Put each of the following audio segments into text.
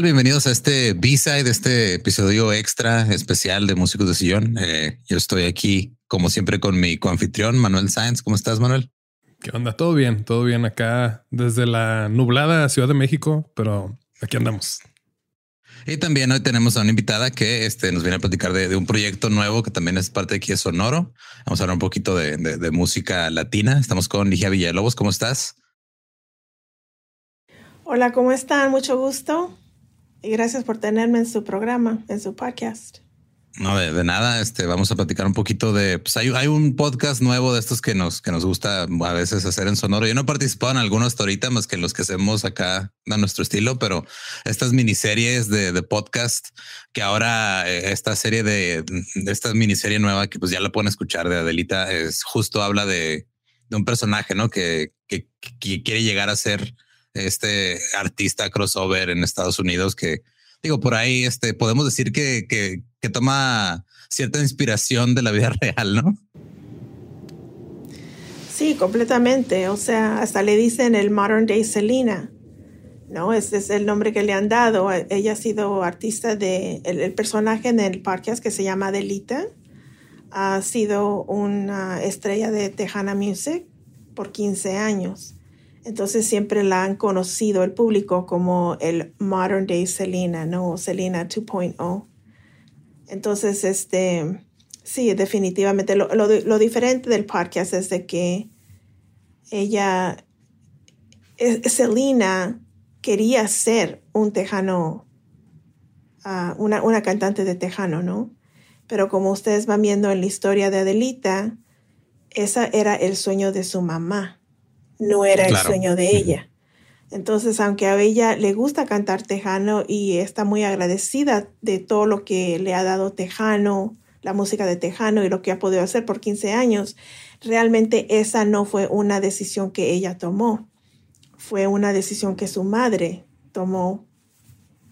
Tal? Bienvenidos a este B-side, este episodio extra especial de Músicos de Sillón. Eh, yo estoy aquí, como siempre, con mi coanfitrión Manuel Sáenz. ¿Cómo estás, Manuel? ¿Qué onda? Todo bien, todo bien acá desde la nublada Ciudad de México, pero aquí andamos. Y también hoy tenemos a una invitada que este, nos viene a platicar de, un proyecto nuevo que también es parte de aquí de Sonoro. Vamos a hablar un poquito de, de música latina. Estamos con Ligia Villalobos. ¿Cómo estás? Hola, ¿cómo están? Mucho gusto. Y gracias por tenerme en su programa, en su podcast. No, de, nada. Este vamos a platicar un poquito de. Pues hay, un podcast nuevo de estos que nos, que nos gusta a veces hacer en sonoro. Yo no he participado en algunos ahorita, más que los que hacemos acá a nuestro estilo, pero estas miniseries de, de podcast que ahora eh, esta serie de, de, esta miniserie nueva que pues ya la pueden escuchar de Adelita es justo habla de, de un personaje, no que, que quiere llegar a ser este artista crossover en Estados Unidos que digo por ahí este podemos decir que, que, toma cierta inspiración de la vida real, ¿no? Sí, completamente. O sea, hasta le dicen el modern day Selena. No, ese es el nombre que le han dado. Ella ha sido artista de el, personaje en el podcast que se llama Delita. Ha sido una estrella de Tejana Music por 15 años. Entonces siempre la han conocido el público como el modern day Selena, ¿no? Selena 2.0. Entonces, este, sí, definitivamente. Lo, lo, diferente del podcast es de que ella, Selena quería ser un tejano, ah, una, una cantante de tejano, ¿no? Pero como ustedes van viendo en la historia de Adelita, esa era el sueño de su mamá no era el sueño de ella. Entonces, aunque a ella le gusta cantar Tejano y está muy agradecida de todo lo que le ha dado Tejano, la música de Tejano y lo que ha podido hacer por 15 años, realmente esa no fue una decisión que ella tomó. Fue una decisión que su madre tomó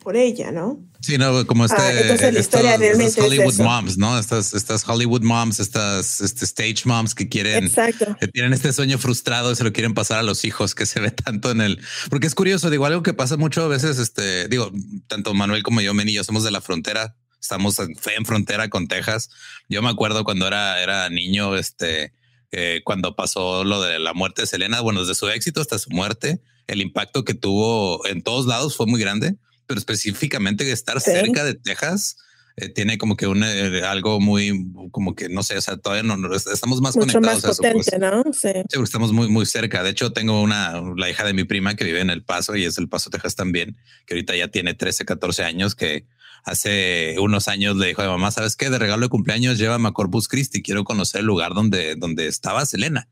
por ella, ¿no? Sí, no, como este, ah, entonces la historia realmente Hollywood moms, ¿no? Estas, estas Hollywood moms, estas este stage moms que quieren, que tienen este sueño frustrado y se lo quieren pasar a los hijos que se ve tanto en el, porque es curioso, digo, algo que pasa mucho a veces, este, digo, tanto Manuel como yo, Meni, yo somos de la frontera, estamos en, en frontera con Texas. Yo me acuerdo cuando era, era niño, este, eh, cuando pasó lo de la muerte de Selena, bueno, desde su éxito hasta su muerte, el impacto que tuvo en todos lados fue muy grande pero específicamente estar cerca de Texas eh, tiene como que un eh, algo muy como que no sé, o sea, todavía no, estamos más conectados a eso. Pues. ¿no? Sí. estamos muy, muy cerca. De hecho, tengo una, la hija de mi prima que vive en El Paso y es El Paso, Texas también, que ahorita ya tiene 13, 14 años, que hace unos años le dijo a mamá, ¿sabes qué? De regalo de cumpleaños llévame a Corpus Christi, quiero conocer el lugar donde, donde estaba Selena.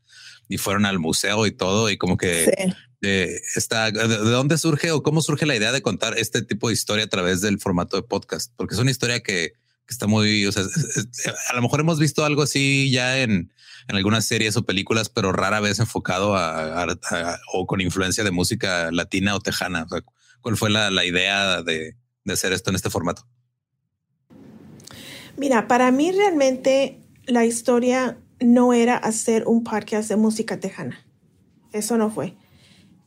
Y fueron al museo y todo, y como que de, esta, de, dónde surge o cómo surge la idea de contar este tipo de historia a través del formato de podcast? Porque es una historia que, está muy, a lo mejor hemos visto algo así ya en, algunas series o películas, pero rara vez enfocado a, o con influencia de música latina o tejana. ¿Cuál fue la, la idea de, de hacer esto en este formato? Mira, para mí realmente la historia no era hacer un podcast de música tejana. Eso no fue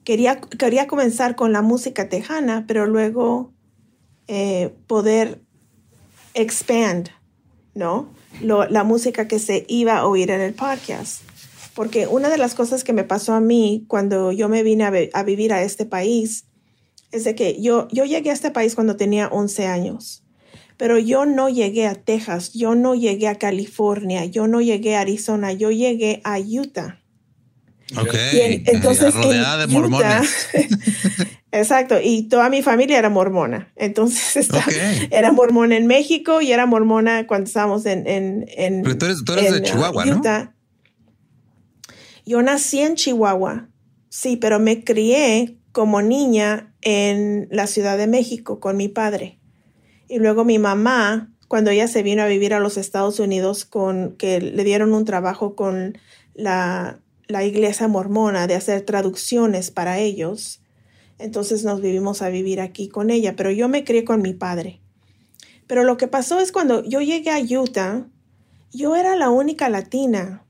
quería, quería comenzar con la música tejana, pero luego eh, poder expand, ¿no? la música que se iba a oír en el podcast. porque una de las cosas que me pasó a mí cuando yo me vine a, a vivir a este país es de que yo, yo llegué a este país cuando tenía 11 años, pero yo no llegué a Texas, yo no llegué a California, yo no llegué a Arizona, yo llegué a Utah. Ok. en- entonces, rodeada en de mormones. Exacto, y toda mi familia era mormona. Entonces Ok. era mormona en México y era mormona cuando estábamos en, en, en, Pero tú eres- tú eres de en, uh, Chihuahua, ¿no? Yo nací en Chihuahua, sí, pero me crié como niña en la Ciudad de México con mi padre. Y luego mi mamá, cuando ella se vino a vivir a los Estados Unidos, con que le dieron un trabajo con la, la iglesia mormona de hacer traducciones para ellos, entonces nos vivimos a vivir aquí con ella, pero yo me crié con mi padre. Pero lo que pasó es cuando yo llegué a Utah, yo era la única latina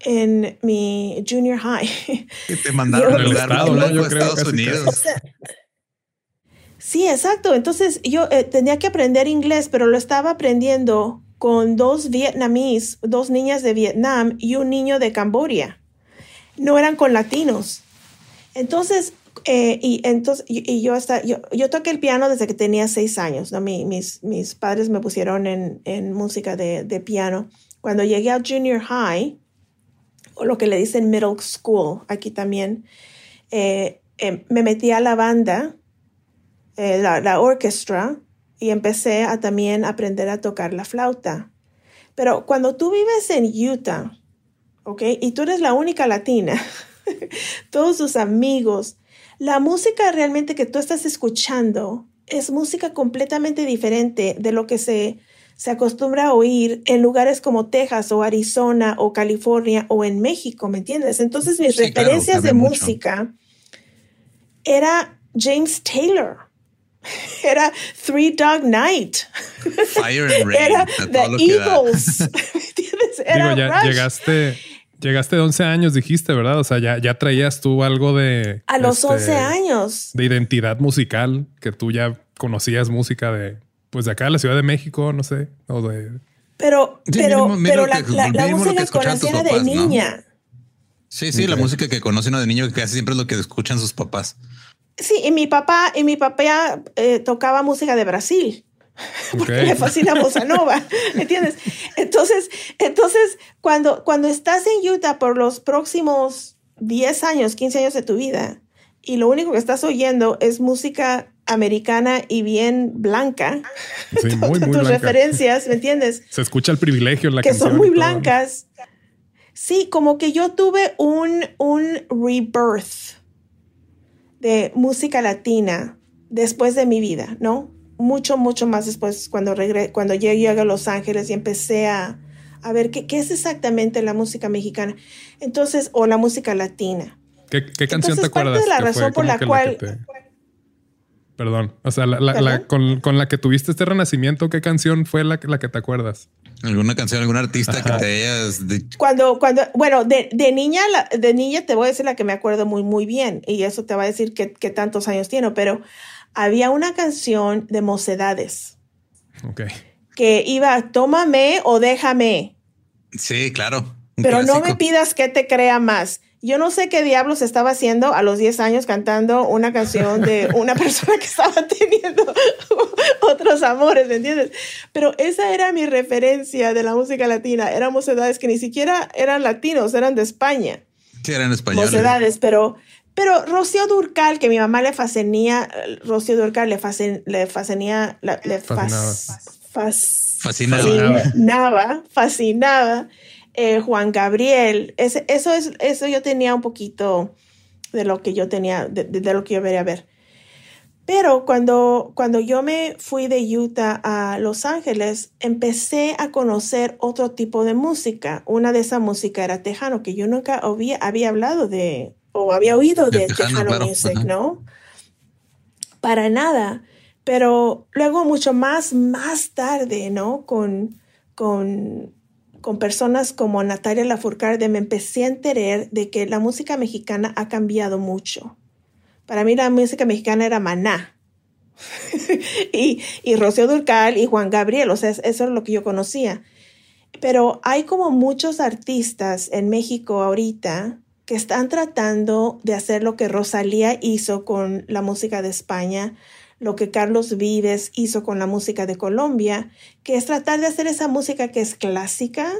en mi junior high. Que te mandaron al Yo creo, Estados Unidos. Sí, exacto. Entonces yo eh, tenía que aprender inglés, pero lo estaba aprendiendo con dos vietnamíes, dos niñas de Vietnam y un niño de Camboya. No eran con latinos. Entonces, eh, y entonces, y, yo hasta, yo, yo toqué el piano desde que tenía seis años, ¿no? Mi- mis, mis padres me pusieron en, en música de, de piano. Cuando llegué a junior high, o lo que le dicen middle school, aquí también, eh, eh, me metí a la banda eh, la, la orquesta y empecé a también aprender a tocar la flauta. Pero cuando tú vives en Utah, ¿ok? Y tú eres la única latina, todos tus amigos, la música realmente que tú estás escuchando es música completamente diferente de lo que se, se acostumbra a oír en lugares como Texas o Arizona o California o en México, ¿me entiendes? Entonces mis Sí, claro, referencias de mucho. música era James Taylor. Era Three Dog Night. Fire and Rain. Era The. Eagles. ¿Me entiendes? Era Digo, ya Rush. llegaste, llegaste de 11 años, dijiste, ¿verdad? O sea, ya, ya traías tú algo de... A los este, 11 años. De identidad musical, que tú ya conocías música de, pues de acá de la Ciudad de México, no sé, o de... Pero, Sí, pero, mínimo- mínimo pero la, que- la- la música conocía de ¿no? niña. Sí, sí, la música que conoce uno de niño que casi siempre es lo que escuchan sus papás. Sí, y mi papá, y mi papá eh, tocaba música de Brasil. porque le fascina bossa nova, ¿me entiendes? Entonces, entonces cuando, cuando estás en Utah por los próximos 10 años, 15 años de tu vida, y lo único que estás oyendo es música americana y bien blanca, Sí, muy, muy tus blanca. referencias, ¿me entiendes? Se escucha el privilegio en la que son muy blancas. Sí, como que yo tuve un, un rebirth de música latina después de mi vida, ¿no? Mucho, mucho más después cuando, regre cuando llegué a Los Ángeles y empecé a, a ver qué, qué es exactamente la música mexicana. Entonces, o la música latina. ¿Qué, qué canción Entonces, te parte acuerdas? de la que fue razón por la cual- te- Perdón. O sea, la, la- con, con la que tuviste este renacimiento, ¿qué canción fue la, la que te acuerdas? ¿Alguna canción, algún artista Ajá. que te hayas dicho? Cuando, cuando, bueno, de, de niña, la- de niña te voy a decir la que me acuerdo muy, muy bien, y eso te va a decir qué qué tantos años tiene, pero había una canción de Mocedades Ok. que iba, tómame o déjame, Sí, claro. pero no me pidas que te crea más. Yo no sé qué diablos estaba haciendo a los 10 años cantando una canción de una persona que estaba teniendo otros amores, ¿me entiendes? Pero esa era mi referencia de la música latina. Eran mocedades que ni siquiera eran latinos, eran de España. Sí, era en español. mocedades, pero, pero Rocío Durcal, que mi mamá le fascinía, Rocío Durcal le, fascin- le fascinía, la- le Fascinaba. fas- fas- Fascinaba. fascinaba, fascinaba, eh, Juan Gabriel, ese- eso es, eso yo tenía un poquito de lo que yo tenía, de, de- de lo que yo quería ver. Pero cuando, cuando yo me fui de Utah a Los Ángeles, empecé a conocer otro tipo de música. Una de esa música era tejano, que yo nunca había, había hablado de, o había oído De tejano, tejano, claro, music, ajá. ¿no? Para nada. Pero luego mucho más, más tarde, ¿no? Con, con, con personas como Natalia Lafourcade me empecé a enterar de que la música mexicana ha cambiado mucho. Para mí la música mexicana era maná. y, y Rocío Durcal y Juan Gabriel, o sea, eso es lo que yo conocía. Pero hay como muchos artistas en México ahorita que están tratando de hacer lo que Rosalía hizo con la música de España, lo que Carlos Vives hizo con la música de Colombia, que es tratar de hacer esa música que es clásica,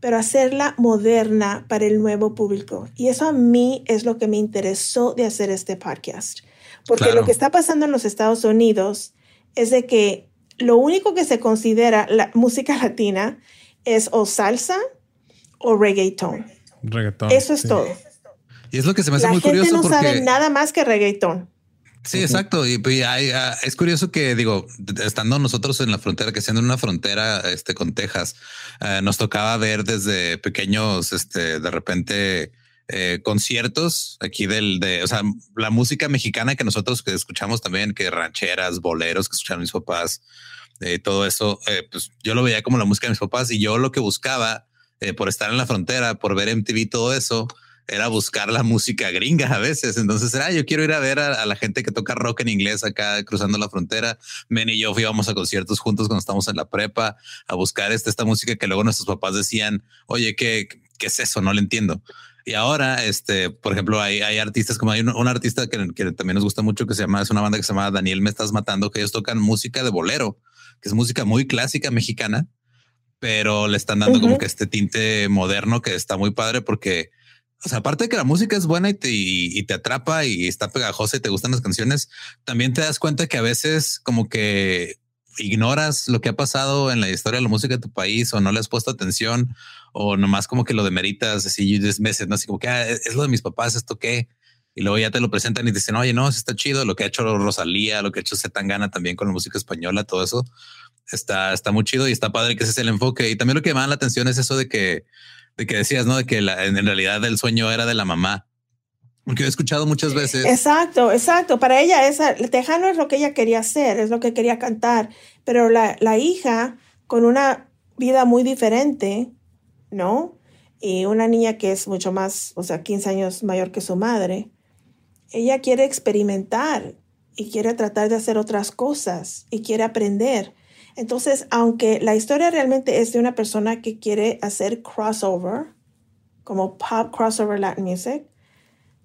pero hacerla moderna para el nuevo público. Y eso a mí es lo que me interesó de hacer este podcast. Porque lo que está pasando en los Estados Unidos es de que lo único que se considera la música latina es o salsa o reggaeton. Reggaeton. Eso es todo. Y es lo que se me hace la muy gente curioso no porque sabe nada más que reggaeton. Sí, exacto. Y, y hay, ah, es curioso que digo, estando nosotros en la frontera, que siendo una frontera este, con Texas, eh, nos tocaba ver desde pequeños, este, de repente, eh, conciertos aquí del, de, o sea, la música mexicana que nosotros que escuchamos también, que rancheras, boleros que escucharon mis papás, eh, todo eso, eh, pues yo lo veía como la música de mis papás y yo lo que buscaba eh, por estar en la frontera, por ver MTV, todo eso, era buscar la música gringa a veces. Entonces era, yo quiero ir a ver a, la gente que toca rock en inglés acá cruzando la frontera. Men y yo íbamos a conciertos juntos cuando estábamos en la prepa a buscar este, esta música que luego nuestros papás decían, oye, ¿qué, qué es eso? No lo entiendo. Y ahora, este, por ejemplo, hay, artistas como hay un, un artista que, que, también nos gusta mucho que se llama, es una banda que se llama Daniel Me Estás Matando, que ellos tocan música de bolero, que es música muy clásica mexicana, pero le están dando uh -huh. como que este tinte moderno que está muy padre porque o sea, aparte de que la música es buena y te, y, y te, atrapa y está pegajosa y te gustan las canciones, también te das cuenta que a veces como que ignoras lo que ha pasado en la historia de la música de tu país o no le has puesto atención o nomás como que lo demeritas así meses, no así como que ah, es lo de mis papás, esto qué. Y luego ya te lo presentan y te dicen, oye, no, eso está chido. Lo que ha hecho Rosalía, lo que ha hecho Zetangana también con la música española, todo eso está, está muy chido y está padre que ese es el enfoque. Y también lo que me llama la atención es eso de que de que decías, ¿no? De que la, en realidad el sueño era de la mamá. Porque he escuchado muchas veces. Exacto, exacto. Para ella, esa, el tejano es lo que ella quería hacer, es lo que quería cantar. Pero la, la hija, con una vida muy diferente, ¿no? Y una niña que es mucho más, o sea, 15 años mayor que su madre, ella quiere experimentar y quiere tratar de hacer otras cosas y quiere aprender. Entonces, aunque la historia realmente es de una persona que quiere hacer crossover, como pop crossover Latin music,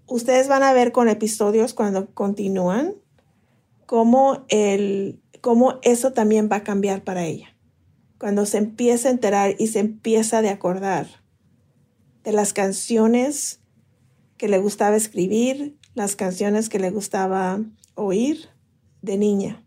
ustedes van a ver con episodios cuando continúan cómo, el, cómo eso también va a cambiar para ella. Cuando se empieza a enterar y se empieza de acordar de las canciones que le gustaba escribir, las canciones que le gustaba oír de niña.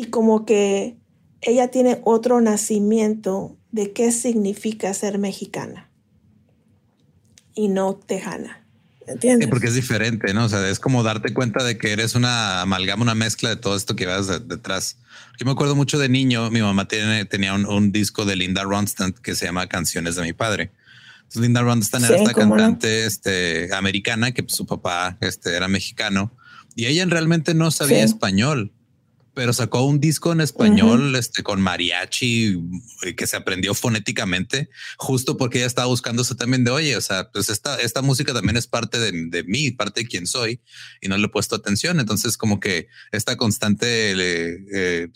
y como que ella tiene otro nacimiento de qué significa ser mexicana y no tejana. ¿Entiendes? Sí, porque es diferente, ¿no? O sea, es como darte cuenta de que eres una amalgama, una mezcla de todo esto que vas de, detrás. Yo me acuerdo mucho de niño, mi mamá tiene, tenía un, un, disco de Linda Ronstadt que se llama Canciones de mi padre. Entonces, Linda Ronstadt sí, era esta cantante no? este, americana que su papá este, era mexicano y ella realmente no sabía sí. español pero sacó un disco en español uh -huh. este, con mariachi que se aprendió fonéticamente, justo porque ella estaba buscando eso también de, oye, o sea, pues esta, esta música también es parte de, de mí, parte de quién soy, y no le he puesto atención. Entonces, como que esta constante eh, eh,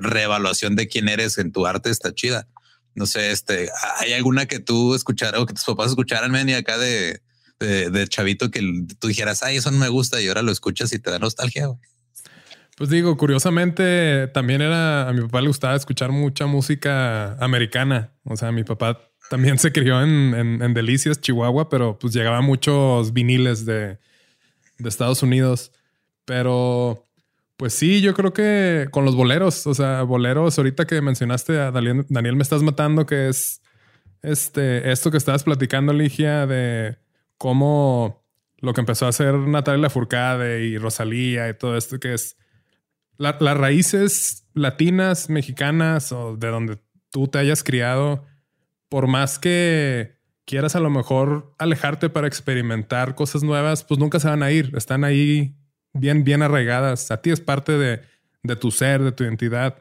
reevaluación de quién eres en tu arte está chida. No sé, este, ¿hay alguna que tú escucharas o que tus papás escucharan, Manny, acá de, de, de, chavito que tú dijeras, ay, eso no me gusta y ahora lo escuchas y te da nostalgia? Güey? Pues digo, curiosamente también era, a mi papá le gustaba escuchar mucha música americana. O sea, mi papá también se crió en, en, Delicias, Chihuahua, pero pues llegaban muchos viniles de, de, Estados Unidos. Pero pues sí, yo creo que con los boleros, o sea, boleros, ahorita que mencionaste a Daniel, Daniel me estás matando, que es este, esto que estabas platicando, Ligia, de cómo lo que empezó a hacer Natalia Lafourcade y Rosalía y todo esto, que es la, las raíces latinas, mexicanas o de donde tú te hayas criado, por más que quieras a lo mejor alejarte para experimentar cosas nuevas, pues nunca se van a ir. Están ahí bien, bien arraigadas. A ti es parte de, de tu ser, de tu identidad.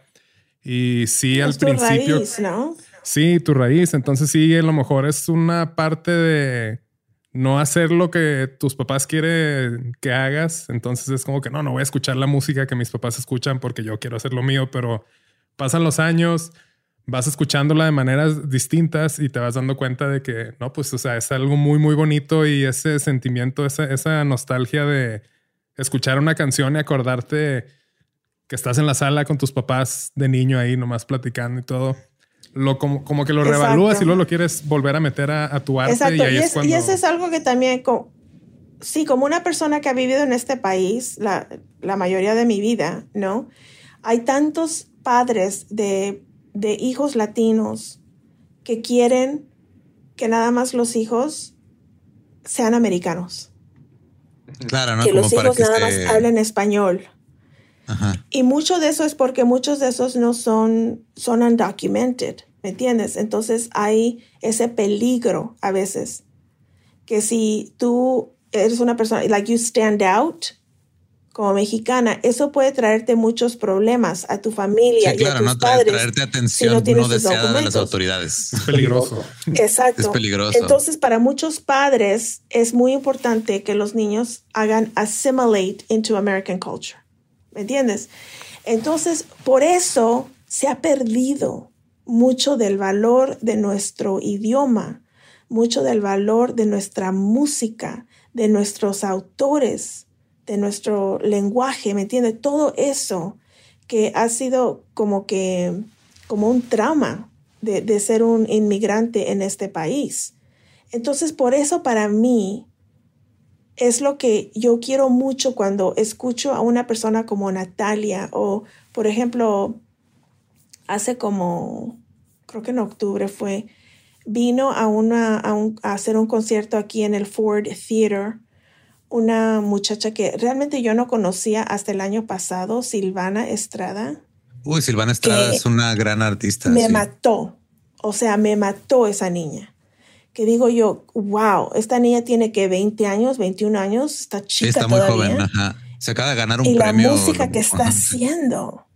Y sí, al principio. Raíz, ¿no? Sí, tu raíz. Entonces sí, a lo mejor es una parte de no hacer lo que tus papás quieren que hagas. Entonces es como que no, no voy a escuchar la música que mis papás escuchan porque yo quiero hacer lo mío, pero pasan los años, vas escuchándola de maneras distintas y te vas dando cuenta de que no, pues, o sea, es algo muy, muy bonito y ese sentimiento, esa, esa nostalgia de escuchar una canción y acordarte que estás en la sala con tus papás de niño ahí nomás platicando y todo lo como, como que lo reevalúas y luego lo quieres volver a meter a, tu arte. Y, ahí es, y eso es algo que también, sí, como una persona que ha vivido en este país la, la mayoría de mi vida, ¿no? Hay tantos padres de, de hijos latinos que quieren que nada más los hijos sean americanos. Claro, ¿no? Que los hijos nada más hablen español. Y mucho de eso es porque muchos de esos no son, son undocumented, ¿me entiendes? Entonces hay ese peligro a veces que si tú eres una persona, like you stand out como mexicana, eso puede traerte muchos problemas a tu familia y a tus no padres. traerte atención no, deseada de las autoridades. Es peligroso. Exacto. Es peligroso. Entonces, para muchos padres es muy importante que los niños hagan assimilate into American culture. ¿Me entiendes? Entonces, por eso se ha perdido mucho del valor de nuestro idioma, mucho del valor de nuestra música, de nuestros autores, de nuestro lenguaje, ¿me entiendes? Todo eso que ha sido como que, como un trauma de, de ser un inmigrante en este país. Entonces, por eso para mí, es lo que yo quiero mucho cuando escucho a una persona como Natalia o, por ejemplo, hace como, creo que en octubre fue, vino a, una, a, hacer un concierto aquí en el Ford Theater una muchacha que realmente yo no conocía hasta el año pasado, Silvana Estrada. Uy, Silvana Estrada es una gran artista. Me mató, o sea, me mató esa niña que digo yo, wow, esta niña tiene que 20 años, 21 años, está chica. está muy joven, ajá. Se acaba de ganar un y premio. la música que está haciendo.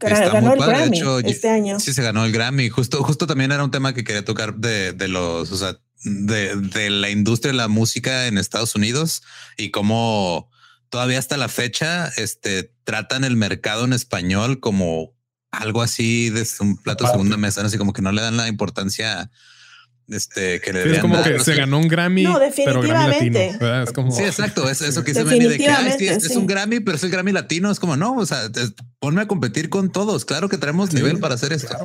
ganó el Grammy este año. Sí, se ganó el Grammy. Justo, justo también era un tema que quería tocar de, de los, o sea, de, de la industria de la música en Estados Unidos y cómo todavía hasta la fecha este, tratan el mercado en español como algo así de un plato de segunda mesa, así como que no le dan la importancia este, que le es como que se ganó un Grammy, no, definitivamente. Pero Es como... Sí, exacto. Es eso que se me de que es, un Grammy, pero es el Grammy latino. Es como no, o sea, ponme a competir con todos. Claro que tenemos nivel para hacer esto.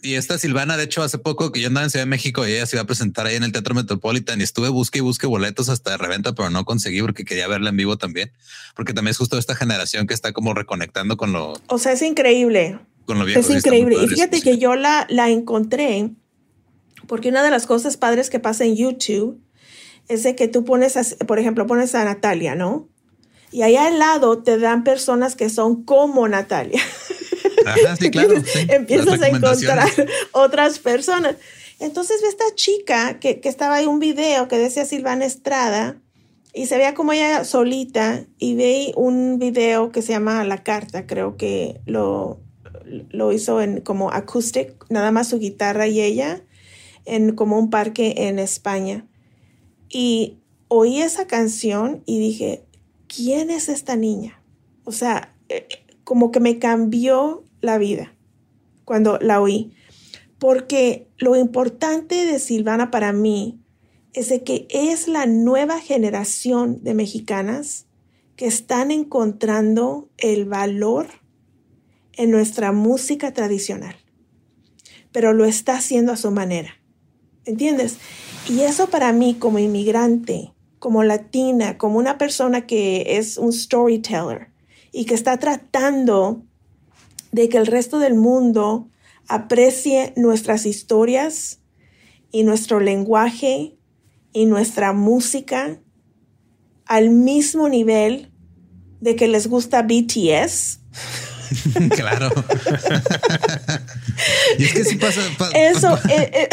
Y esta Silvana, de hecho, hace poco que yo andaba en Ciudad de México y ella se iba a presentar ahí en el Teatro Metropolitan y estuve busque y busque boletos hasta de reventa, pero no conseguí porque quería verla en vivo también, porque también es justo esta generación que está como reconectando con lo. O sea, es increíble. Con lo viejo. Es increíble. Y fíjate que yo la, la encontré porque una de las cosas padres que pasa en YouTube es de que tú pones, por ejemplo, pones a Natalia, ¿no? Y allá al lado te dan personas que son como Natalia. Ajá, sí, claro. Empiezas a encontrar otras personas. Entonces ve esta chica que, que estaba ahí un video que decía Silvana Estrada y se veía como ella solita y ve un video que se llama La Carta, creo que lo, lo hizo en como acoustic, nada más su guitarra y ella en como un parque en España. Y oí esa canción y dije, ¿quién es esta niña? O sea, eh, como que me cambió la vida cuando la oí. Porque lo importante de Silvana para mí es de que es la nueva generación de mexicanas que están encontrando el valor en nuestra música tradicional, pero lo está haciendo a su manera. ¿Entiendes? Y eso para mí como inmigrante, como latina, como una persona que es un storyteller y que está tratando de que el resto del mundo aprecie nuestras historias y nuestro lenguaje y nuestra música al mismo nivel de que les gusta BTS. claro. y es que si pasa. eso. Eh, eh.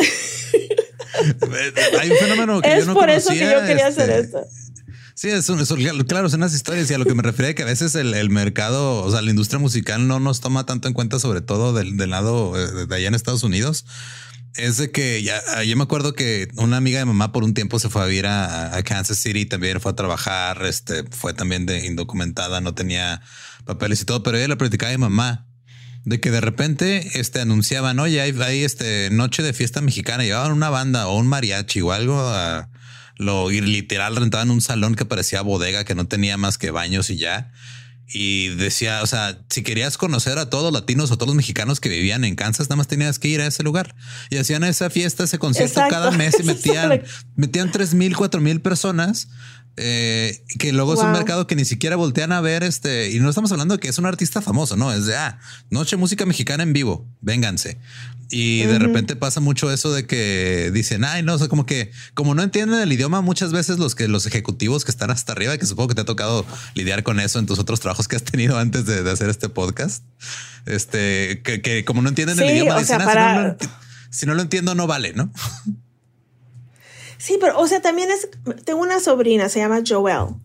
Hay un fenómeno que es yo no por eso que yo quería hacer este, esto. Sí, es claro, son unas historias y a lo que me refiero que a veces el, mercado, o sea, la industria musical no nos toma tanto en cuenta, sobre todo del, lado eh, de allá en Estados Unidos. Es de que ya, ah, yo me acuerdo que una amiga de mamá por un tiempo se fue a vivir a, Kansas City, también fue a trabajar, este, fue también de indocumentada, no tenía papeles y todo, pero ella le platicaba de mamá de que de repente este, anunciaban, oye, hay, hay este, noche de fiesta mexicana, llevaban una banda o un mariachi o algo, a, lo ir literal rentaban un salón que parecía bodega, que no tenía más que baños y ya. Y decía, o sea, si querías conocer a todos los latinos o todos los mexicanos que vivían en Kansas, nada más tenías que ir a ese lugar. Y hacían esa fiesta, ese concierto cada mes y metían, metían tres mil, cuatro mil personas eh, que luego es un mercado que ni siquiera voltean a ver este y no estamos hablando de que es un artista famoso, no es de ah, noche música mexicana en vivo, vénganse. Y de repente pasa mucho eso de que dicen, ay, no, o como que como no entienden el idioma, muchas veces los que los ejecutivos que están hasta arriba, que supongo que te ha tocado lidiar con eso en tus otros trabajos que has tenido antes de, hacer este podcast, este que, como no entienden el idioma, dicen, ah, si no lo entiendo, no vale, no? Sí, pero, o sea, también es, tengo una sobrina, se llama Joel.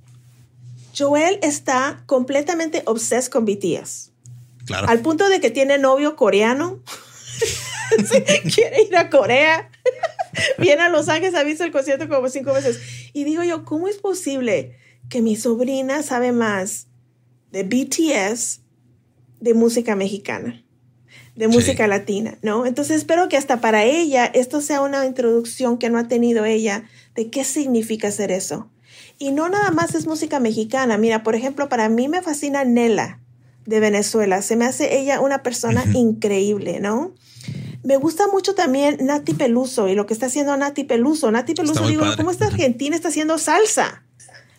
Joel está completamente obsessed con BTS. Claro. Al punto de que tiene novio coreano. quiere ir a Corea. Viene a Los Ángeles, ha visto el concierto como cinco veces. Y digo yo, ¿cómo es posible que mi sobrina sabe más de BTS de música mexicana? De música latina, ¿no? Entonces espero que hasta para ella esto sea una introducción que no ha tenido ella de qué significa hacer eso. Y no nada más es música mexicana. Mira, por ejemplo, para mí me fascina Nela de Venezuela. Se me hace ella una persona increíble, ¿no? Me gusta mucho también Nati Peluso y lo que está haciendo Nati Peluso. Nati Peluso, digo, ¿cómo esta Argentina está haciendo salsa?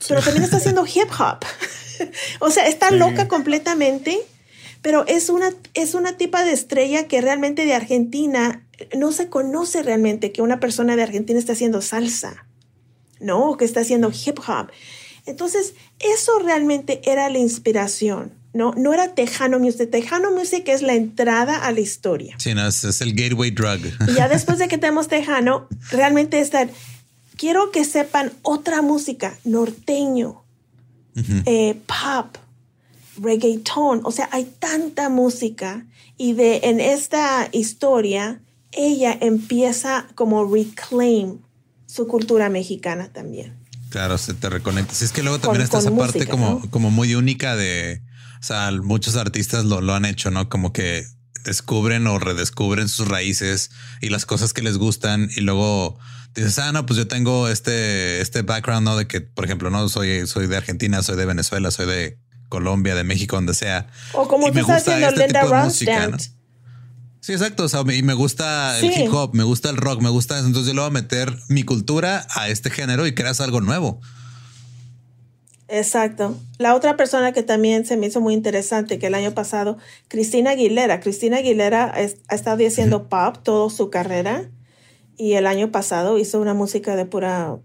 Pero también está haciendo hip hop. o sea, está loca completamente pero es una, es una tipa de estrella que realmente de Argentina no se conoce realmente que una persona de Argentina está haciendo salsa, ¿no? O que está haciendo hip hop. Entonces, eso realmente era la inspiración, ¿no? No era Tejano Music. Tejano Music es la entrada a la historia. Sí, no, es, el gateway drug. Y ya después de que tenemos Tejano, realmente está, quiero que sepan otra música, norteño, eh, pop, reggaeton, o sea, hay tanta música y de en esta historia ella empieza como reclaim su cultura mexicana también. Claro, se te reconecta. Sí, es que luego también está esa parte como, como muy única de, o sea, muchos artistas lo, lo han hecho, ¿no? Como que descubren o redescubren sus raíces y las cosas que les gustan y luego dices, ah, no, pues yo tengo este, este background, ¿no? De que, por ejemplo, no soy, soy de Argentina, soy de Venezuela, soy de Colombia, de México, donde sea. O como tú estás haciendo este Linda Ronstadt. Sí, exacto. O sea, y me gusta el hip hop, me gusta el rock, me gusta eso. Entonces yo le voy a meter mi cultura a este género y creas algo nuevo. Exacto. La otra persona que también se me hizo muy interesante que el año pasado, Cristina Aguilera. Cristina Aguilera ha estado haciendo pop toda su carrera y el año pasado hizo una música de pura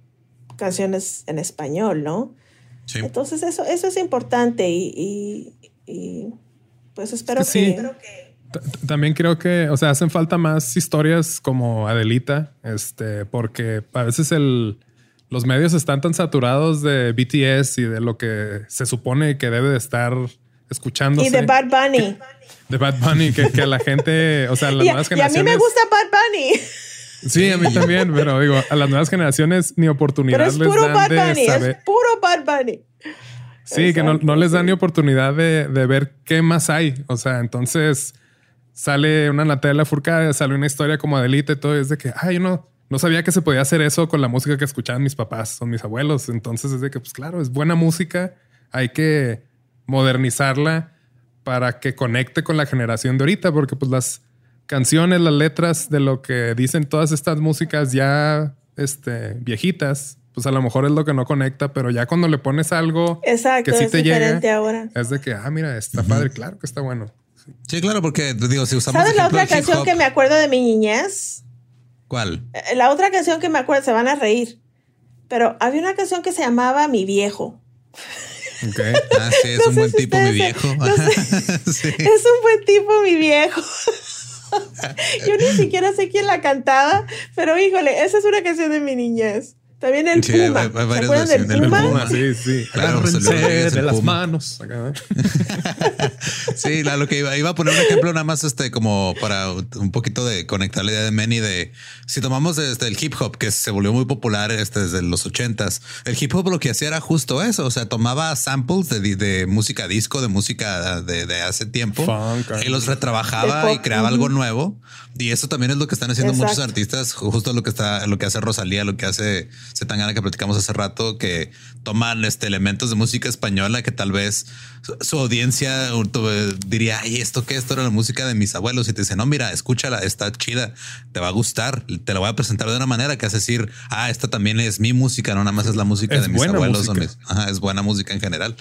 canciones en español, ¿no? Entonces eso, eso es importante y, pues espero que... También creo que, o sea, hacen falta más historias como Adelita, este, porque a veces el, los medios están tan saturados de BTS y de lo que se supone que debe de estar escuchando. Y de Bad Bunny. De Bad Bunny, que, a la gente, o sea, las nuevas generaciones. Y a mí me gusta Bad Bunny. Sí, a mí también, pero digo, a las nuevas generaciones ni oportunidad les dan de saber. Es puro Bad Bunny. Sí, que no, les dan ni oportunidad de, ver qué más hay. O sea, entonces sale una Natalia Furcada, sale una historia como Adelita y todo. es de que, ay, no, no sabía que se podía hacer eso con la música que escuchaban mis papás o mis abuelos. Entonces es de que, pues claro, es buena música. Hay que modernizarla para que conecte con la generación de ahorita, porque pues las canciones, las letras de lo que dicen todas estas músicas ya este, viejitas, pues a lo mejor es lo que no conecta, pero ya cuando le pones algo que sí te llega, ahora. es de que, ah, mira, está padre, claro que está bueno. Sí. claro, porque digo, si usamos. ¿Sabes la otra canción que me acuerdo de mi niñez? ¿Cuál? Eh, la otra canción que me acuerdo, se van a reír, pero había una canción que se llamaba Mi Viejo. Ah, sí, es un buen tipo, mi viejo. Es un buen tipo, mi viejo. Yo ni siquiera sé quién la cantaba, pero híjole, esa es una canción de mi niñez. También el Puma. ¿Se acuerdan del Puma? Sí, sí. Claro, de las manos. sí, lo que iba, iba, a poner un ejemplo nada más este como para un poquito de conectar la idea de Manny de si tomamos desde el hip hop que se volvió muy popular este, desde los ochentas, el hip hop lo que hacía era justo eso, o sea, tomaba samples de, de música disco, de música de, de hace tiempo y los retrabajaba y creaba algo nuevo. Y eso también es lo que están haciendo muchos artistas, justo lo que está, lo que hace Rosalía, lo que hace Zetangana que platicamos hace rato, que toman este elementos de música española que tal vez su, audiencia diría, ay, esto que esto era la música de mis abuelos. Y te dice, no, mira, escúchala, está chida, te va a gustar, te la voy a presentar de una manera que hace decir, ah, esta también es mi música, no nada más es la música de mis abuelos. es buena música en general.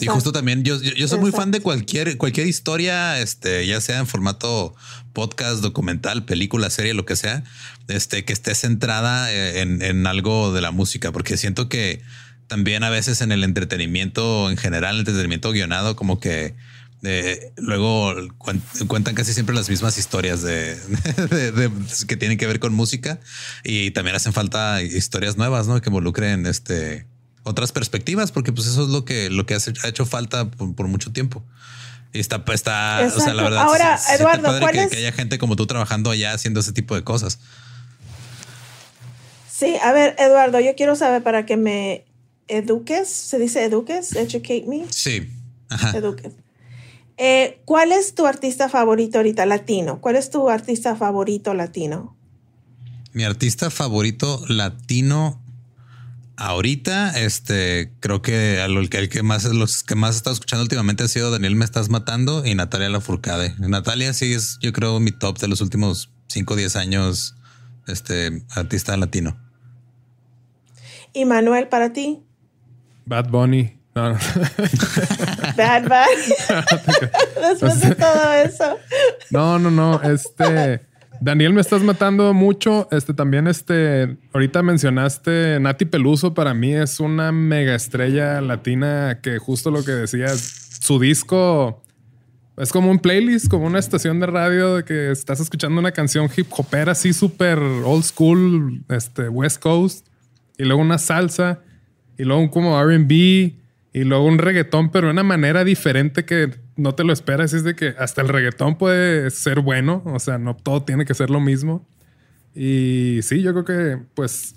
Y justo también yo, yo, soy muy fan de cualquier, cualquier historia, este, ya sea en formato podcast, documental, película, serie, lo que sea, este, que esté centrada eh, en, en algo de la música, porque siento que también a veces en el entretenimiento en general, el entretenimiento guionado, como que eh, luego cuentan casi siempre las mismas historias de, que tienen que ver con música y también hacen falta historias nuevas, ¿no? Que involucren este otras perspectivas, porque pues eso es lo que lo que ha hecho falta por, mucho tiempo. Y está, está, o sea, la verdad. Ahora, Eduardo, que, que haya gente como tú trabajando allá haciendo ese tipo de cosas. Sí, a ver, Eduardo, yo quiero saber para que me eduques, ¿se dice eduques? Educate me. Sí. Ajá. Eduques. Eh, ¿Cuál es tu artista favorito ahorita latino? ¿Cuál es tu artista favorito latino? Mi artista favorito latino ahorita, este, creo que el que, el que más los que más he estado escuchando últimamente ha sido Daniel Me Estás Matando y Natalia Lafourcade. Natalia sí es, yo creo, mi top de los últimos 5 o 10 años, este, artista latino. ¿Y Manuel para ti? Bad Bunny. No, Bad Bunny. Después de todo eso. No, no, no. Este. Daniel, me estás matando mucho. Este también, este, ahorita mencionaste Nati Peluso. Para mí es una mega estrella latina que justo lo que decías, su disco es como un playlist, como una estación de radio de que estás escuchando una canción hip hopera así súper old school, este, West Coast, y luego una salsa y luego un como RB y luego un reggaetón, pero de una manera diferente que no te lo esperas. Es de que hasta el reggaetón puede ser bueno, o sea, no todo tiene que ser lo mismo. Y sí, yo creo que pues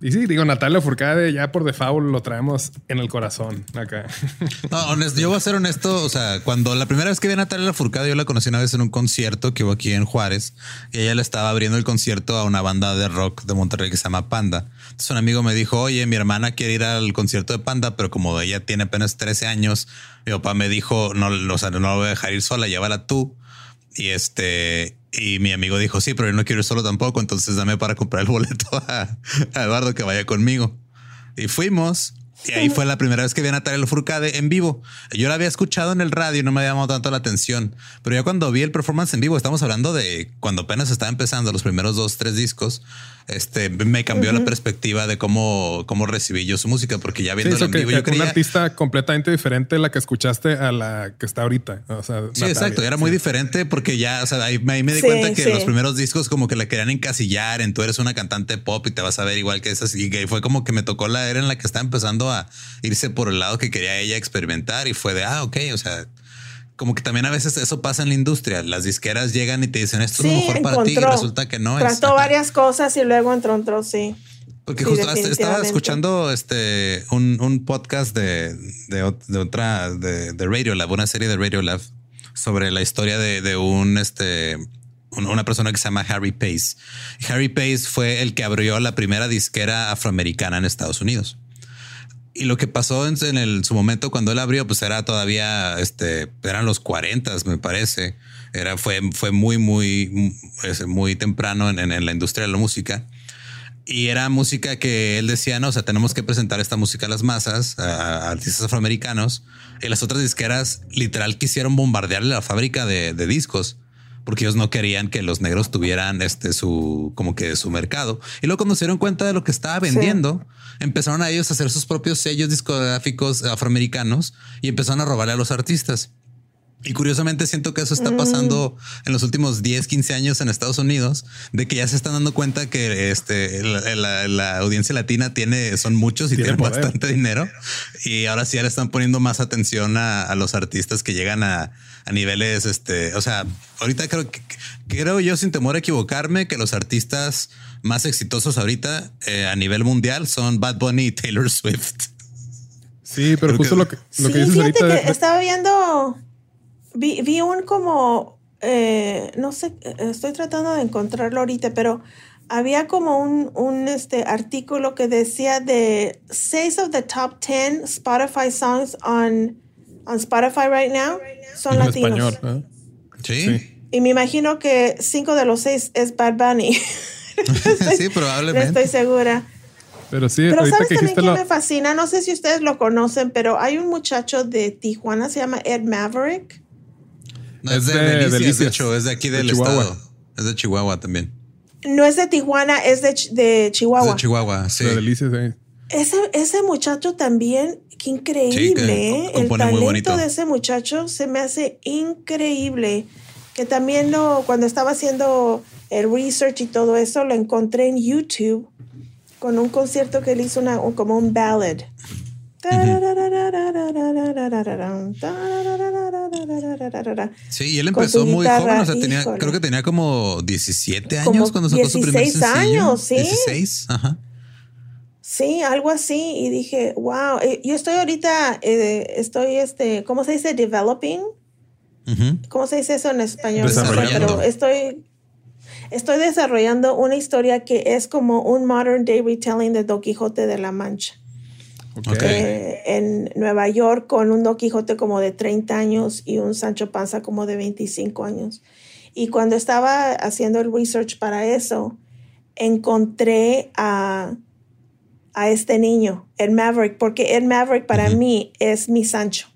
y sí, digo, Natalia Furcade ya por default lo traemos en el corazón acá. No, honesto, yo voy a ser honesto. O sea, cuando la primera vez que vi a Natalia Furcade, yo la conocí una vez en un concierto que hubo aquí en Juárez y ella le estaba abriendo el concierto a una banda de rock de Monterrey que se llama Panda. Entonces un amigo me dijo, oye, mi hermana quiere ir al concierto de Panda, pero como ella tiene apenas 13 años, mi papá me dijo, no, o sea, no la voy a dejar ir sola, llévala tú. Y este, y mi amigo dijo, sí, pero yo no quiero solo tampoco, entonces dame para comprar el boleto a, Eduardo que vaya conmigo. Y fuimos. Y ahí fue la primera vez que vi a Natalia Furcade en vivo. Yo la había escuchado en el radio y no me había llamado tanto la atención. Pero ya cuando vi el performance en vivo, estamos hablando de cuando apenas estaba empezando los primeros dos, tres discos este me cambió la perspectiva de cómo, cómo recibí yo su música, porque ya viendo en vivo, yo creía... un artista completamente diferente la que escuchaste a la que está ahorita. O sea, sí, exacto. Era muy diferente porque ya, o sea, ahí, me di cuenta que los primeros discos como que la querían encasillar en tú eres una cantante pop y te vas a ver igual que esas. Y fue como que me tocó la era en la que estaba empezando a irse por el lado que quería ella experimentar y fue de, ah, ok, o sea, como que también a veces eso pasa en la industria. Las disqueras llegan y te dicen esto es mejor para ti y resulta que no. Trató varias cosas y luego entró, entró, sí. Porque justo estaba escuchando este un, podcast de, de, otra de, de, Radio Lab, una serie de Radio Lab sobre la historia de, un este una persona que se llama Harry Pace. Harry Pace fue el que abrió la primera disquera afroamericana en Estados Unidos. Y lo que pasó en, su momento cuando él abrió, pues era todavía, este, eran los 40, me parece. Era, fue, fue muy, muy, muy temprano en, la industria de la música. Y era música que él decía, no, o sea, tenemos que presentar esta música a las masas, a, artistas afroamericanos. Y las otras disqueras literal quisieron bombardearle la fábrica de discos porque ellos no querían que los negros tuvieran este su como que su mercado. Y luego cuando se dieron cuenta de lo que estaba vendiendo, empezaron a ellos a hacer sus propios sellos discográficos afroamericanos y empezaron a robarle a los artistas. Y curiosamente siento que eso está pasando en los últimos 10, 15 años en Estados Unidos, de que ya se están dando cuenta que este, la, audiencia latina tiene, son muchos y tienen bastante dinero. Y ahora sí ya le están poniendo más atención a, los artistas que llegan a, niveles, este, o sea, ahorita creo que, creo yo sin temor a equivocarme que los artistas más exitosos ahorita eh, a nivel mundial son Bad Bunny y Taylor Swift. Sí, pero justo lo que, lo que dices ahorita. estaba viendo vi, vi un como, eh, no sé, estoy tratando de encontrarlo ahorita, pero había como un, un este, artículo que decía de seis of the top ten Spotify songs on, on Spotify right now son latinos. Español, ¿Sí? Y me imagino que cinco de los seis es Bad Bunny. sí, probablemente. estoy segura. Pero sí, pero ¿sabes también que me fascina? No sé si ustedes lo conocen, pero hay un muchacho de Tijuana, se llama Ed Maverick es, de, de hecho, es de aquí del estado. Es de Chihuahua también. No es de Tijuana, es de, de Chihuahua. Es de Chihuahua, sí. De Ese, ese muchacho también, qué increíble, ¿eh? El talento de ese muchacho se me hace increíble. Que también lo, cuando estaba haciendo el research y todo eso, lo encontré en YouTube con un concierto que él hizo una, como un ballad. Sí, y él empezó muy joven, o sea, tenía, creo que tenía como 17 años cuando sacó su primer sencillo. años, sí. 16, ajá. Sí, algo así. Y dije, wow, eh, yo estoy ahorita, eh, estoy, este, ¿cómo se dice? Developing. ¿Cómo se dice eso en español? Pero estoy, estoy desarrollando una historia que es como un modern day retelling de Don Quijote de la Mancha. Eh, en Nueva York con un Don Quijote como de 30 años y un Sancho Panza como de 25 años. Y cuando estaba haciendo el research para eso, encontré a, a este niño, el Maverick, porque el Maverick para mí es mi Sancho.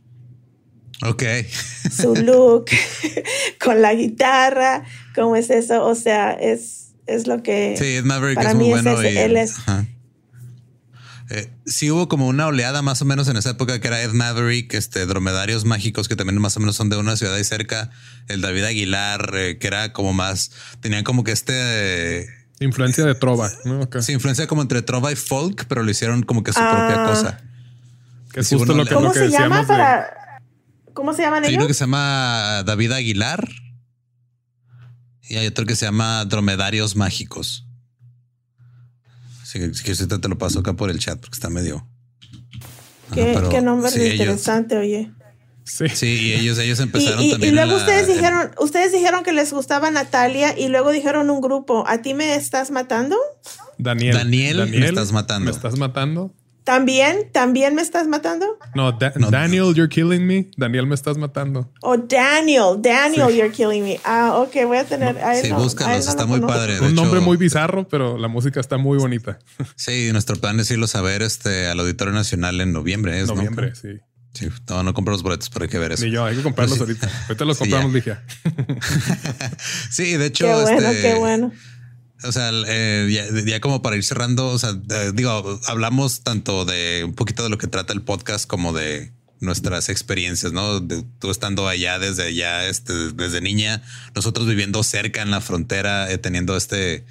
Ok. Su look, con la guitarra, ¿cómo es eso? O sea, es, es lo que... Sí, Maverick para mí es él es, eh, sí hubo como una oleada más o menos en esa época que era Ed Maverick, este Dromedarios Mágicos, que también más o menos son de una ciudad ahí cerca, el David Aguilar, eh, que era como más, tenían como que este... influencia de trova, ¿no? Sí, influencia como entre trova y folk, pero lo hicieron como que su propia ah. cosa. Que es justo lo que, ¿Cómo se llama para... ¿Cómo se llaman ellos? Hay uno que se llama David Aguilar y hay otro que se llama Dromedarios Mágicos. Si, si te lo paso acá por el chat porque está medio. Qué, nombre interesante, oye. Sí. sí, y ellos, ellos empezaron y, también. Y luego ustedes dijeron, ustedes dijeron que les gustaba Natalia y luego dijeron un grupo. ¿A ti me estás matando? Daniel. Daniel, me estás matando. ¿Me estás matando? ¿También? ¿También me estás matando? No, Daniel, you're killing me. Daniel, me estás matando. Oh, Daniel, Daniel, you're killing me. Ah, ok, voy a tener. sí, búscanos, está muy padre. Un nombre muy bizarro, pero la música está muy bonita. Sí, nuestro plan es irlo a ver este, al Auditorio Nacional en noviembre. ¿es, noviembre, sí. Sí, no, no compro los boletos, pero hay que ver eso. Ni yo, hay que comprarlos ahorita. Ahorita los compramos, dije. sí, de hecho. Qué bueno, este, qué bueno o sea, eh, ya, como para ir cerrando, o sea, digo, hablamos tanto de un poquito de lo que trata el podcast como de nuestras experiencias, ¿no? De, tú estando allá desde allá, este, desde niña, nosotros viviendo cerca en la frontera, eh, teniendo este...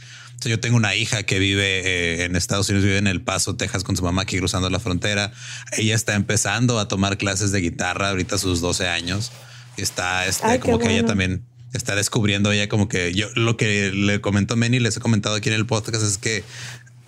yo tengo una hija que vive eh, en Estados Unidos, vive en El Paso, Texas, con su mamá aquí cruzando la frontera. Ella está empezando a tomar clases de guitarra ahorita a sus 12 años. Está este, como que ella también está descubriendo ella como que yo lo que le comentó Manny, les he comentado aquí en el podcast es que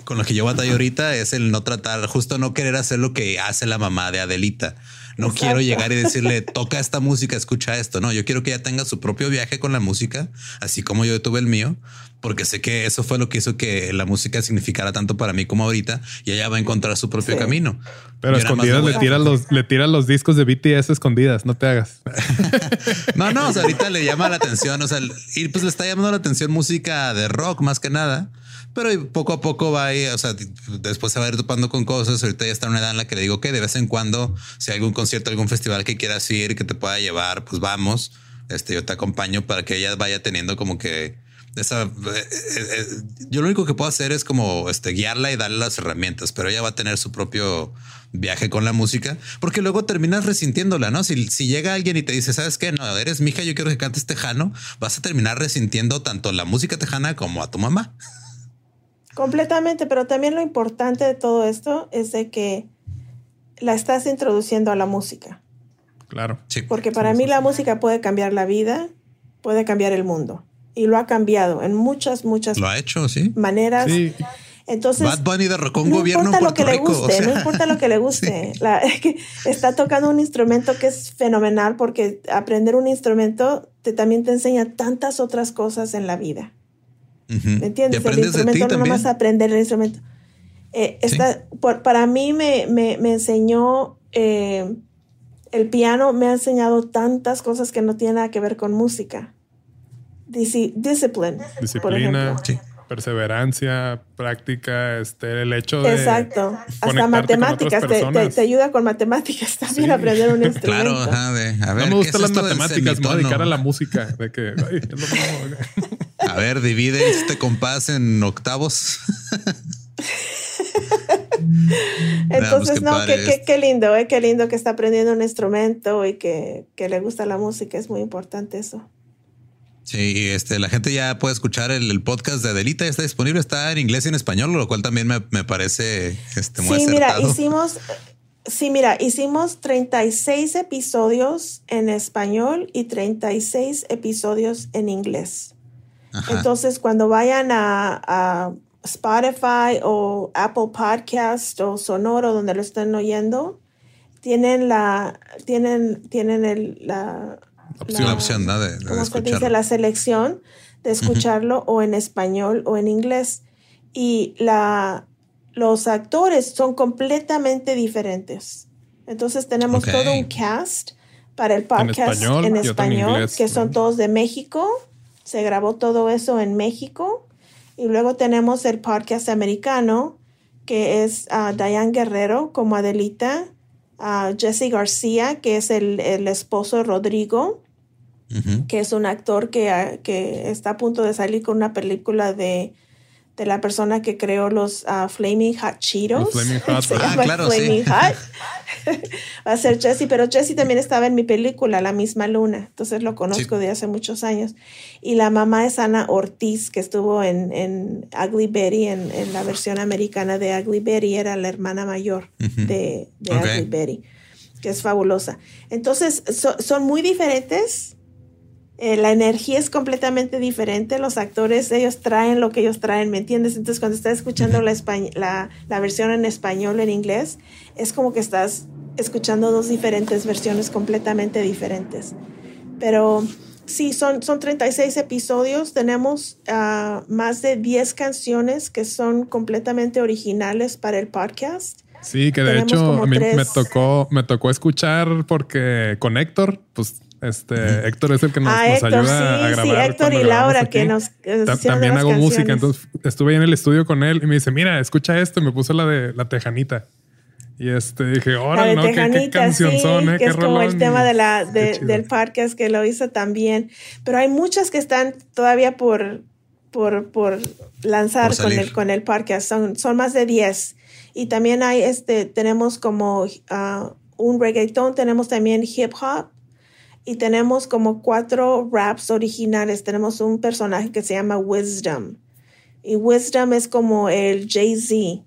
con lo que yo batallo ahorita es el no tratar, justo no querer hacer lo que hace la mamá de Adelita. No quiero llegar y decirle, toca esta música, escucha esto. No, yo quiero que ella tenga su propio viaje con la música, así como yo tuve el mío, porque sé que eso fue lo que hizo que la música significara tanto para mí como ahorita y ella va a encontrar su propio camino. Pero escondidas le tiran los, le tiran los discos de BTS escondidas, no te hagas. no, no, ahorita le llama la atención, o sea, y pues le está llamando la atención música de rock más que nada. Pero poco a poco va ahí, o sea, después se va a ir topando con cosas. Ahorita ya está en una edad en la que le digo que de vez en cuando, si hay algún concierto, algún festival que quieras ir, que te pueda llevar, pues vamos. este, yo te acompaño para que ella vaya teniendo como que esa, eh, eh, eh, yo lo único que puedo hacer es como este, guiarla y darle las herramientas, pero ella va a tener su propio viaje con la música, porque luego terminas resintiéndola, ¿no? Si, si llega alguien y te dice, ¿sabes qué? No, eres mi hija, yo quiero que cantes tejano, vas a terminar resintiendo tanto la música tejana como a tu mamá. Completamente, pero también lo importante de todo esto es de que la estás introduciendo a la música. Claro. Sí. Porque para mí la música puede cambiar la vida, puede cambiar el mundo y lo ha cambiado en muchas, muchas lo ha hecho, ¿sí? maneras. Sí. Entonces, Bad Bunny derrocó un no gobierno importa lo que le guste, no importa lo que le guste. La, que está tocando un instrumento que es fenomenal porque aprender un instrumento te, también te enseña tantas otras cosas en la vida. ¿Me entiendes? El instrumento no nomás aprender el instrumento. Eh, por, para mí me, me, me enseñó, eh, el piano me ha enseñado tantas cosas que no tienen nada que ver con música discipline. Disciplina, perseverancia, práctica, este, el hecho de. Exacto. Hasta matemáticas. Te, ayuda con matemáticas también a aprender un instrumento. Claro, ajá, de, a ver, no me gustan las matemáticas, me voy a dedicar a la música. De que, a ver, divide este compás en octavos. Entonces, no, qué, lindo, eh, qué lindo que está aprendiendo un instrumento y que, que le gusta la música. Es muy importante eso. Sí, este, la gente ya puede escuchar el, podcast de Adelita, está disponible, está en inglés y en español, lo cual también me, parece este, muy Sí, mira, hicimos, sí, mira, hicimos 36 episodios en español y 36 episodios en inglés. Entonces, cuando vayan a, Spotify o Apple Podcast o Sonoro, donde lo estén oyendo, tienen la, tienen, tienen el, la, la opción, ¿no? De, se dice? La selección de escucharlo o en español o en inglés. Y la, los actores son completamente diferentes. Entonces tenemos todo un cast para el podcast en español, que son todos de México. Se grabó todo eso en México. Y luego tenemos el podcast americano, que es uh, Diane Guerrero como Adelita, uh, Jesse García, que es el, el esposo de Rodrigo, que es un actor que, ah, que, está a punto de salir con una película de, de la persona que creó los uh, Flaming Hot Cheetos. Flaming Hot, ah, claro, Flaming sí. Hot. Va a ser Jesse, pero Jesse también estaba en mi película, La misma luna, entonces lo conozco de hace muchos años. Y la mamá es Ana Ortiz, que estuvo en, en Ugly Betty, en, en, la versión americana de Ugly Betty, era la hermana mayor de, de Ugly Betty, que es fabulosa. Entonces, son muy diferentes eh, la energía es completamente diferente. Los actores, ellos traen lo que ellos traen, ¿me entiendes? Entonces, cuando estás escuchando la, la, la, versión en español, en inglés, es como que estás escuchando dos diferentes versiones completamente diferentes. Pero sí, son, son 36 episodios. Tenemos uh, más de 10 canciones que son completamente originales para el podcast. Sí, que de hecho a mí me tocó, me tocó escuchar porque con Héctor, pues este, Héctor es el que nos, ah, ayuda a grabar. Sí, Héctor y Laura que nos, También hago música, entonces estuve ahí en el estudio con él y me dice, mira, escucha esto, y me puso la de la tejanita. Y este dije, órale, ¿no? ¿Qué, canción son? Eh? Que es como el tema de la, del podcast que lo hizo también. Pero hay muchas que están todavía por, por, por lanzar con el, con el podcast. Son, son más de 10. Y también hay, este, tenemos como uh, un reggaeton, tenemos también hip hop y tenemos como cuatro raps originales. Tenemos un personaje que se llama Wisdom. Y Wisdom es como el Jay-Z.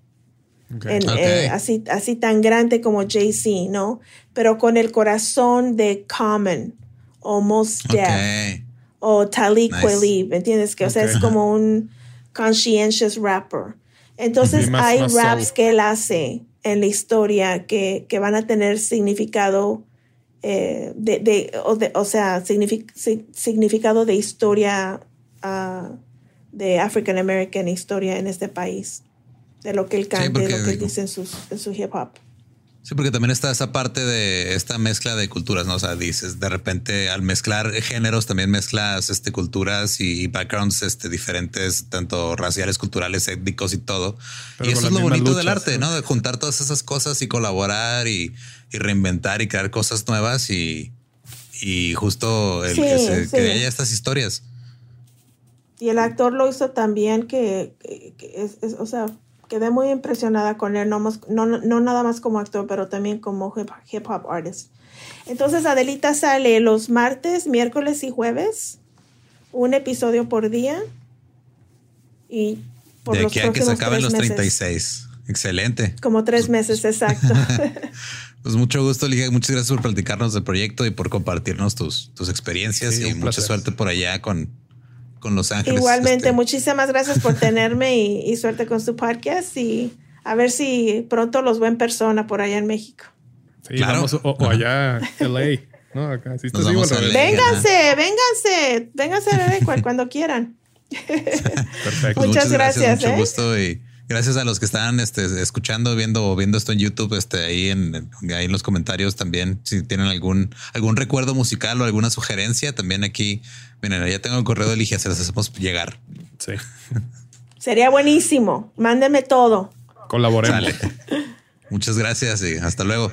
Eh, así, así tan grande como Jay-Z, ¿no? Pero con el corazón de Common o Most Def o Talik nice. ¿me entiendes? Que, o sea, es como un conscientious rapper. Entonces hay raps que él hace en la historia que, que van a tener significado eh, de, o, sea, significado de historia ah, de African American historia en este país, de lo que él canta, de lo que él dice en, su hip hop. Sí, porque también está esa parte de esta mezcla de culturas, ¿no? O sea, dices, de repente al mezclar géneros también mezclas este, culturas y backgrounds este, diferentes, tanto raciales, culturales, étnicos y todo. y eso es lo bonito del arte, ¿no? De juntar todas esas cosas y colaborar y, reinventar y crear cosas nuevas y, y justo el que, se, que haya estas historias. Y el actor lo hizo también que, es, o sea, quedé muy impresionada con él, no, no, no, nada más como actor, pero también como hip hop artist. Entonces Adelita sale los martes, miércoles y jueves, un episodio por día. Y por de aquí a que se acaben los 36. Excelente. Como tres meses, exacto. pues mucho gusto, Ligia. Muchas gracias por platicarnos del proyecto y por compartirnos tus, tus experiencias y mucha suerte por allá con, con Los Ángeles. Igualmente, este. muchísimas gracias por tenerme y, suerte con su podcast y a ver si pronto los veo en persona por allá en México. Sí, vamos, o, allá LA. No, acá. Si vénganse, vénganse, vénganse a cuando quieran. Perfecto. Muchas, gracias. mucho ¿eh? gusto y gracias a los que están este, escuchando, viendo, viendo esto en YouTube, este, ahí en, ahí en los comentarios también, si tienen algún, algún recuerdo musical o alguna sugerencia, también aquí, miren, ya tengo el correo de Ligia, se las hacemos llegar. Sí. Sería buenísimo. Mándenme todo. Colaboremos. Muchas gracias y hasta luego.